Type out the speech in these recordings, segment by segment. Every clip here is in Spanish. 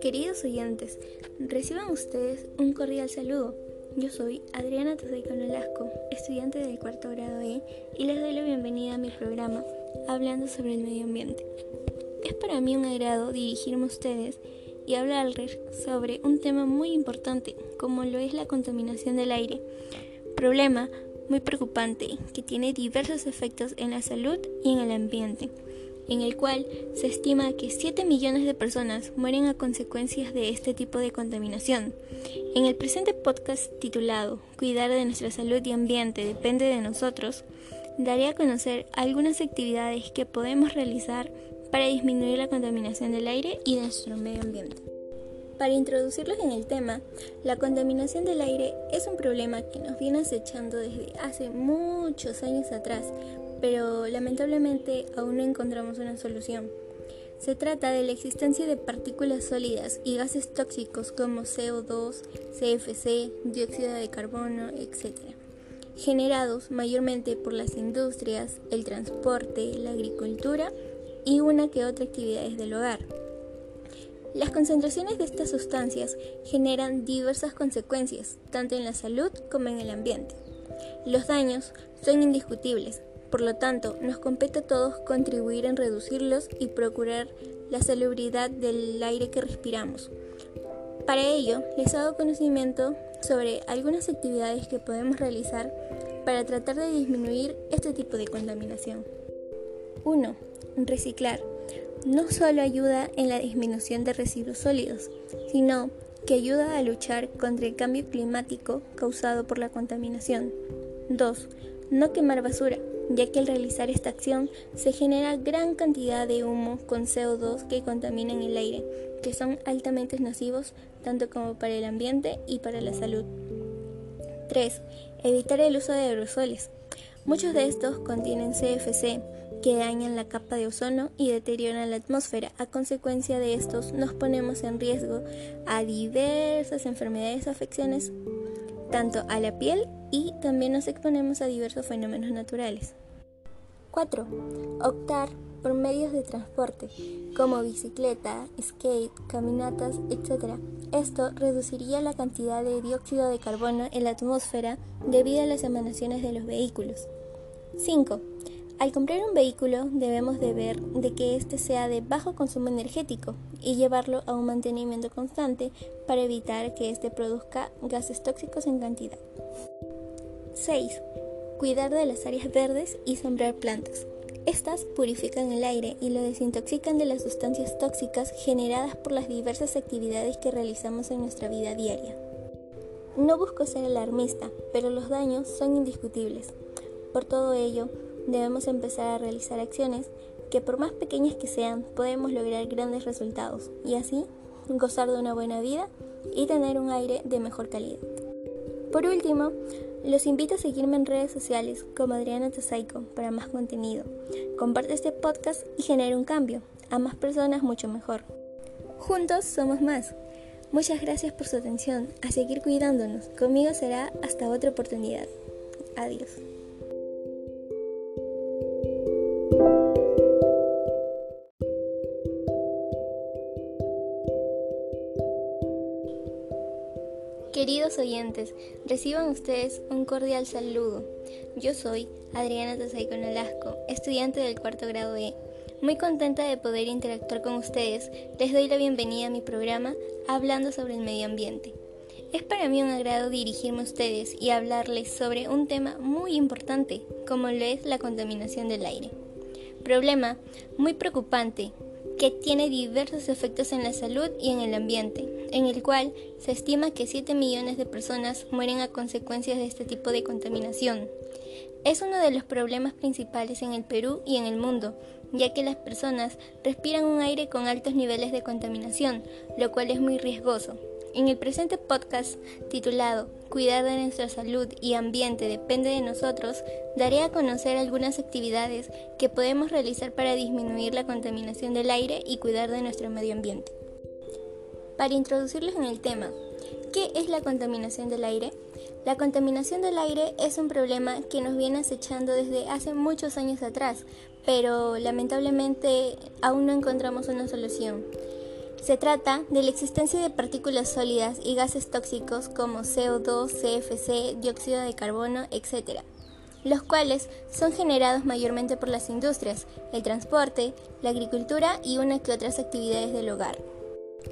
Queridos oyentes, reciban ustedes un cordial saludo. Yo soy Adriana Tosaico Nolasco, estudiante del cuarto grado E, y les doy la bienvenida a mi programa Hablando sobre el Medio Ambiente. Es para mí un agrado dirigirme a ustedes y hablarles sobre un tema muy importante, como lo es la contaminación del aire, problema muy preocupante que tiene diversos efectos en la salud y en el ambiente en el cual se estima que 7 millones de personas mueren a consecuencias de este tipo de contaminación. En el presente podcast titulado Cuidar de nuestra salud y ambiente depende de nosotros, daré a conocer algunas actividades que podemos realizar para disminuir la contaminación del aire y de nuestro medio ambiente. Para introducirlos en el tema, la contaminación del aire es un problema que nos viene acechando desde hace muchos años atrás, pero lamentablemente aún no encontramos una solución. Se trata de la existencia de partículas sólidas y gases tóxicos como CO2, CFC, dióxido de carbono, etc., generados mayormente por las industrias, el transporte, la agricultura y una que otra actividades del hogar. Las concentraciones de estas sustancias generan diversas consecuencias, tanto en la salud como en el ambiente. Los daños son indiscutibles, por lo tanto, nos compete a todos contribuir en reducirlos y procurar la salubridad del aire que respiramos. Para ello, les hago conocimiento sobre algunas actividades que podemos realizar para tratar de disminuir este tipo de contaminación. 1. Reciclar. No solo ayuda en la disminución de residuos sólidos, sino que ayuda a luchar contra el cambio climático causado por la contaminación. 2. No quemar basura ya que al realizar esta acción se genera gran cantidad de humo con CO2 que contaminan el aire, que son altamente nocivos tanto como para el ambiente y para la salud. 3. Evitar el uso de aerosoles. Muchos de estos contienen CFC, que dañan la capa de ozono y deterioran la atmósfera. A consecuencia de estos nos ponemos en riesgo a diversas enfermedades afecciones, tanto a la piel y también nos exponemos a diversos fenómenos naturales. 4. Optar por medios de transporte como bicicleta, skate, caminatas, etc. Esto reduciría la cantidad de dióxido de carbono en la atmósfera debido a las emanaciones de los vehículos. 5. Al comprar un vehículo debemos de ver de que éste sea de bajo consumo energético y llevarlo a un mantenimiento constante para evitar que éste produzca gases tóxicos en cantidad. 6 cuidar de las áreas verdes y sembrar plantas. Estas purifican el aire y lo desintoxican de las sustancias tóxicas generadas por las diversas actividades que realizamos en nuestra vida diaria. No busco ser alarmista, pero los daños son indiscutibles. Por todo ello, debemos empezar a realizar acciones que por más pequeñas que sean, podemos lograr grandes resultados y así gozar de una buena vida y tener un aire de mejor calidad. Por último, los invito a seguirme en redes sociales como Adriana Tosaico para más contenido. Comparte este podcast y genera un cambio. A más personas mucho mejor. Juntos somos más. Muchas gracias por su atención. A seguir cuidándonos. Conmigo será hasta otra oportunidad. Adiós. Oyentes, reciban ustedes un cordial saludo. Yo soy Adriana Tasaico Nolasco, estudiante del cuarto grado E. Muy contenta de poder interactuar con ustedes, les doy la bienvenida a mi programa Hablando sobre el Medio Ambiente. Es para mí un agrado dirigirme a ustedes y hablarles sobre un tema muy importante, como lo es la contaminación del aire. Problema muy preocupante que tiene diversos efectos en la salud y en el ambiente, en el cual se estima que 7 millones de personas mueren a consecuencias de este tipo de contaminación. Es uno de los problemas principales en el Perú y en el mundo, ya que las personas respiran un aire con altos niveles de contaminación, lo cual es muy riesgoso. En el presente podcast titulado Cuidar de nuestra salud y ambiente depende de nosotros, daré a conocer algunas actividades que podemos realizar para disminuir la contaminación del aire y cuidar de nuestro medio ambiente. Para introducirles en el tema, ¿qué es la contaminación del aire? La contaminación del aire es un problema que nos viene acechando desde hace muchos años atrás, pero lamentablemente aún no encontramos una solución. Se trata de la existencia de partículas sólidas y gases tóxicos como CO2, CFC, dióxido de carbono, etc., los cuales son generados mayormente por las industrias, el transporte, la agricultura y una que otras actividades del hogar.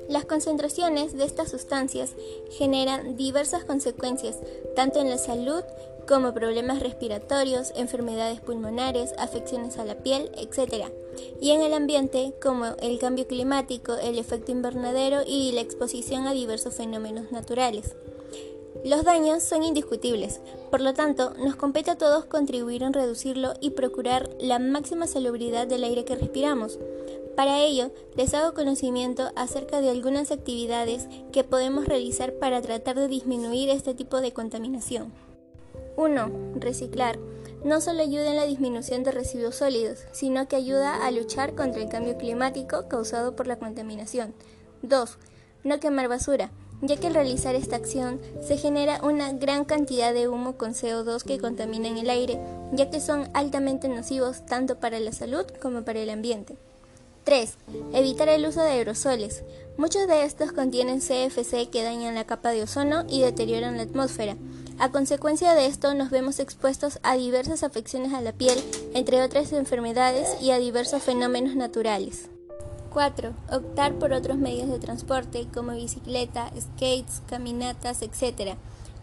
Las concentraciones de estas sustancias generan diversas consecuencias, tanto en la salud como problemas respiratorios, enfermedades pulmonares, afecciones a la piel, etc. Y en el ambiente como el cambio climático, el efecto invernadero y la exposición a diversos fenómenos naturales. Los daños son indiscutibles, por lo tanto, nos compete a todos contribuir en reducirlo y procurar la máxima salubridad del aire que respiramos. Para ello, les hago conocimiento acerca de algunas actividades que podemos realizar para tratar de disminuir este tipo de contaminación. 1. Reciclar. No solo ayuda en la disminución de residuos sólidos, sino que ayuda a luchar contra el cambio climático causado por la contaminación. 2. No quemar basura, ya que al realizar esta acción se genera una gran cantidad de humo con CO2 que contaminan el aire, ya que son altamente nocivos tanto para la salud como para el ambiente. 3. Evitar el uso de aerosoles. Muchos de estos contienen CFC que dañan la capa de ozono y deterioran la atmósfera. A consecuencia de esto nos vemos expuestos a diversas afecciones a la piel, entre otras enfermedades y a diversos fenómenos naturales. 4. Optar por otros medios de transporte como bicicleta, skates, caminatas, etc.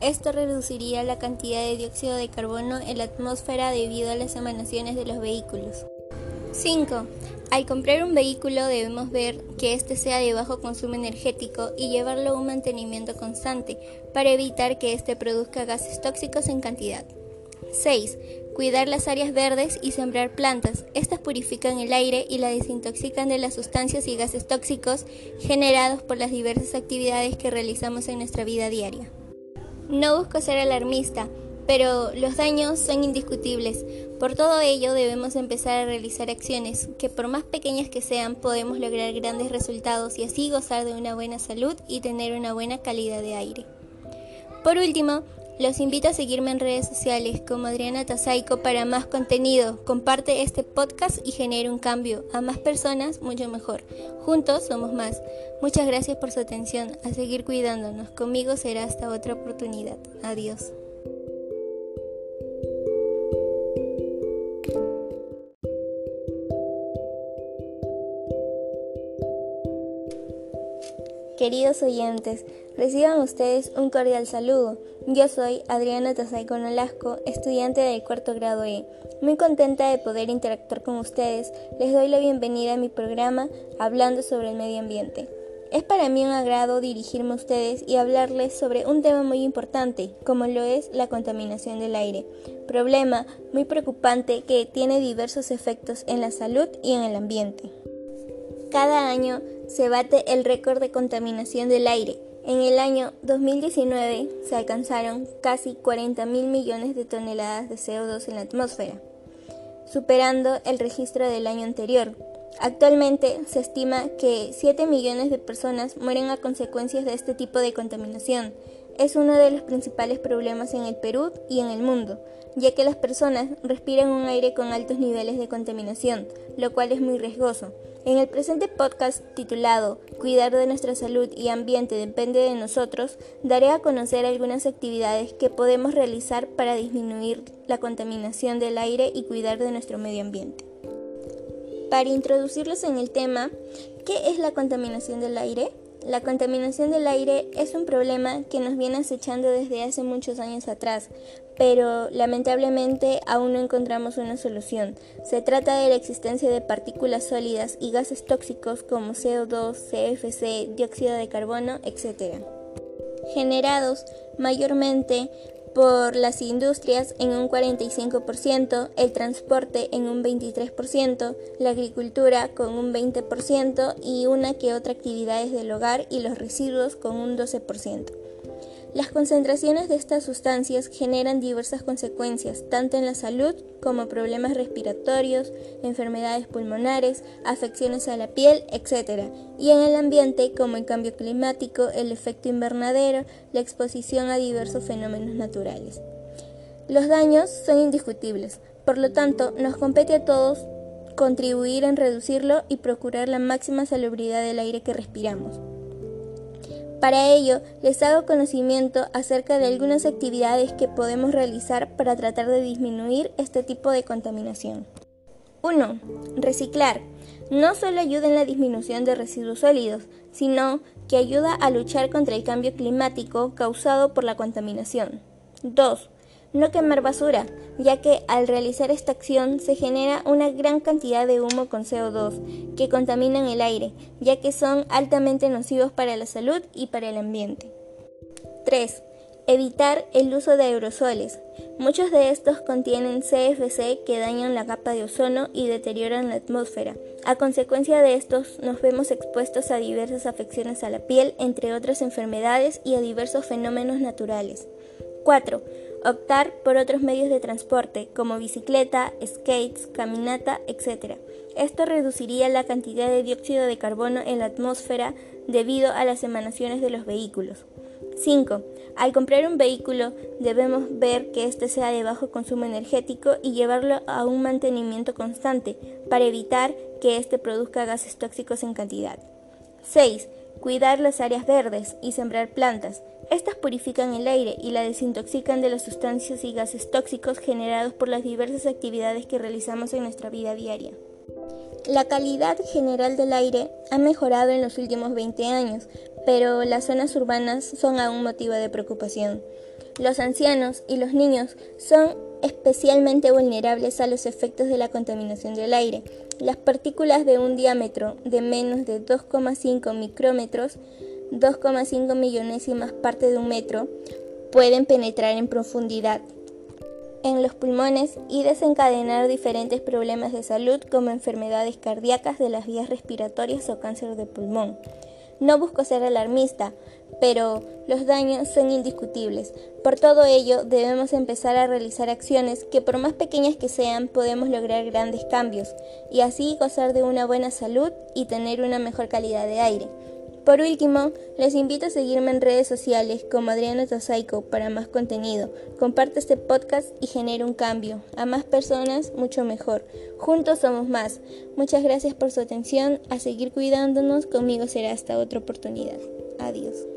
Esto reduciría la cantidad de dióxido de carbono en la atmósfera debido a las emanaciones de los vehículos. 5. Al comprar un vehículo debemos ver que éste sea de bajo consumo energético y llevarlo a un mantenimiento constante para evitar que éste produzca gases tóxicos en cantidad. 6. Cuidar las áreas verdes y sembrar plantas. Estas purifican el aire y la desintoxican de las sustancias y gases tóxicos generados por las diversas actividades que realizamos en nuestra vida diaria. No busco ser alarmista, pero los daños son indiscutibles. Por todo ello debemos empezar a realizar acciones que por más pequeñas que sean podemos lograr grandes resultados y así gozar de una buena salud y tener una buena calidad de aire. Por último, los invito a seguirme en redes sociales como Adriana Tazaico para más contenido. Comparte este podcast y genera un cambio. A más personas, mucho mejor. Juntos somos más. Muchas gracias por su atención. A seguir cuidándonos. Conmigo será hasta otra oportunidad. Adiós. Queridos oyentes, reciban ustedes un cordial saludo. Yo soy Adriana Tazaico Nolasco, estudiante del cuarto grado E. Muy contenta de poder interactuar con ustedes, les doy la bienvenida a mi programa Hablando sobre el Medio Ambiente. Es para mí un agrado dirigirme a ustedes y hablarles sobre un tema muy importante, como lo es la contaminación del aire, problema muy preocupante que tiene diversos efectos en la salud y en el ambiente. Cada año se bate el récord de contaminación del aire. En el año 2019 se alcanzaron casi 40 mil millones de toneladas de CO2 en la atmósfera, superando el registro del año anterior. Actualmente se estima que 7 millones de personas mueren a consecuencias de este tipo de contaminación. Es uno de los principales problemas en el Perú y en el mundo, ya que las personas respiran un aire con altos niveles de contaminación, lo cual es muy riesgoso. En el presente podcast titulado Cuidar de nuestra salud y ambiente depende de nosotros, daré a conocer algunas actividades que podemos realizar para disminuir la contaminación del aire y cuidar de nuestro medio ambiente. Para introducirlos en el tema, ¿qué es la contaminación del aire? La contaminación del aire es un problema que nos viene acechando desde hace muchos años atrás, pero lamentablemente aún no encontramos una solución. Se trata de la existencia de partículas sólidas y gases tóxicos como CO2, CFC, dióxido de carbono, etc. Generados mayormente por las industrias en un 45%, el transporte en un 23%, la agricultura con un 20% y una que otra actividades del hogar y los residuos con un 12%. Las concentraciones de estas sustancias generan diversas consecuencias, tanto en la salud como problemas respiratorios, enfermedades pulmonares, afecciones a la piel, etc. Y en el ambiente como el cambio climático, el efecto invernadero, la exposición a diversos fenómenos naturales. Los daños son indiscutibles, por lo tanto nos compete a todos contribuir en reducirlo y procurar la máxima salubridad del aire que respiramos. Para ello, les hago conocimiento acerca de algunas actividades que podemos realizar para tratar de disminuir este tipo de contaminación. 1. Reciclar. No solo ayuda en la disminución de residuos sólidos, sino que ayuda a luchar contra el cambio climático causado por la contaminación. 2. No quemar basura, ya que al realizar esta acción se genera una gran cantidad de humo con CO2 que contaminan el aire, ya que son altamente nocivos para la salud y para el ambiente. 3. Evitar el uso de aerosoles. Muchos de estos contienen CFC que dañan la capa de ozono y deterioran la atmósfera. A consecuencia de estos nos vemos expuestos a diversas afecciones a la piel, entre otras enfermedades y a diversos fenómenos naturales. 4. Optar por otros medios de transporte como bicicleta, skates, caminata, etc. Esto reduciría la cantidad de dióxido de carbono en la atmósfera debido a las emanaciones de los vehículos. 5. Al comprar un vehículo debemos ver que éste sea de bajo consumo energético y llevarlo a un mantenimiento constante para evitar que éste produzca gases tóxicos en cantidad. 6. Cuidar las áreas verdes y sembrar plantas. Estas purifican el aire y la desintoxican de las sustancias y gases tóxicos generados por las diversas actividades que realizamos en nuestra vida diaria. La calidad general del aire ha mejorado en los últimos 20 años, pero las zonas urbanas son aún motivo de preocupación. Los ancianos y los niños son especialmente vulnerables a los efectos de la contaminación del aire. Las partículas de un diámetro de menos de 2,5 micrómetros, 2,5 millonésimas parte de un metro, pueden penetrar en profundidad en los pulmones y desencadenar diferentes problemas de salud como enfermedades cardíacas de las vías respiratorias o cáncer de pulmón. No busco ser alarmista, pero los daños son indiscutibles. Por todo ello, debemos empezar a realizar acciones que por más pequeñas que sean, podemos lograr grandes cambios y así gozar de una buena salud y tener una mejor calidad de aire. Por último, les invito a seguirme en redes sociales como Adriana Tosaico para más contenido. Comparte este podcast y genera un cambio. A más personas, mucho mejor. Juntos somos más. Muchas gracias por su atención. A seguir cuidándonos. Conmigo será hasta otra oportunidad. Adiós.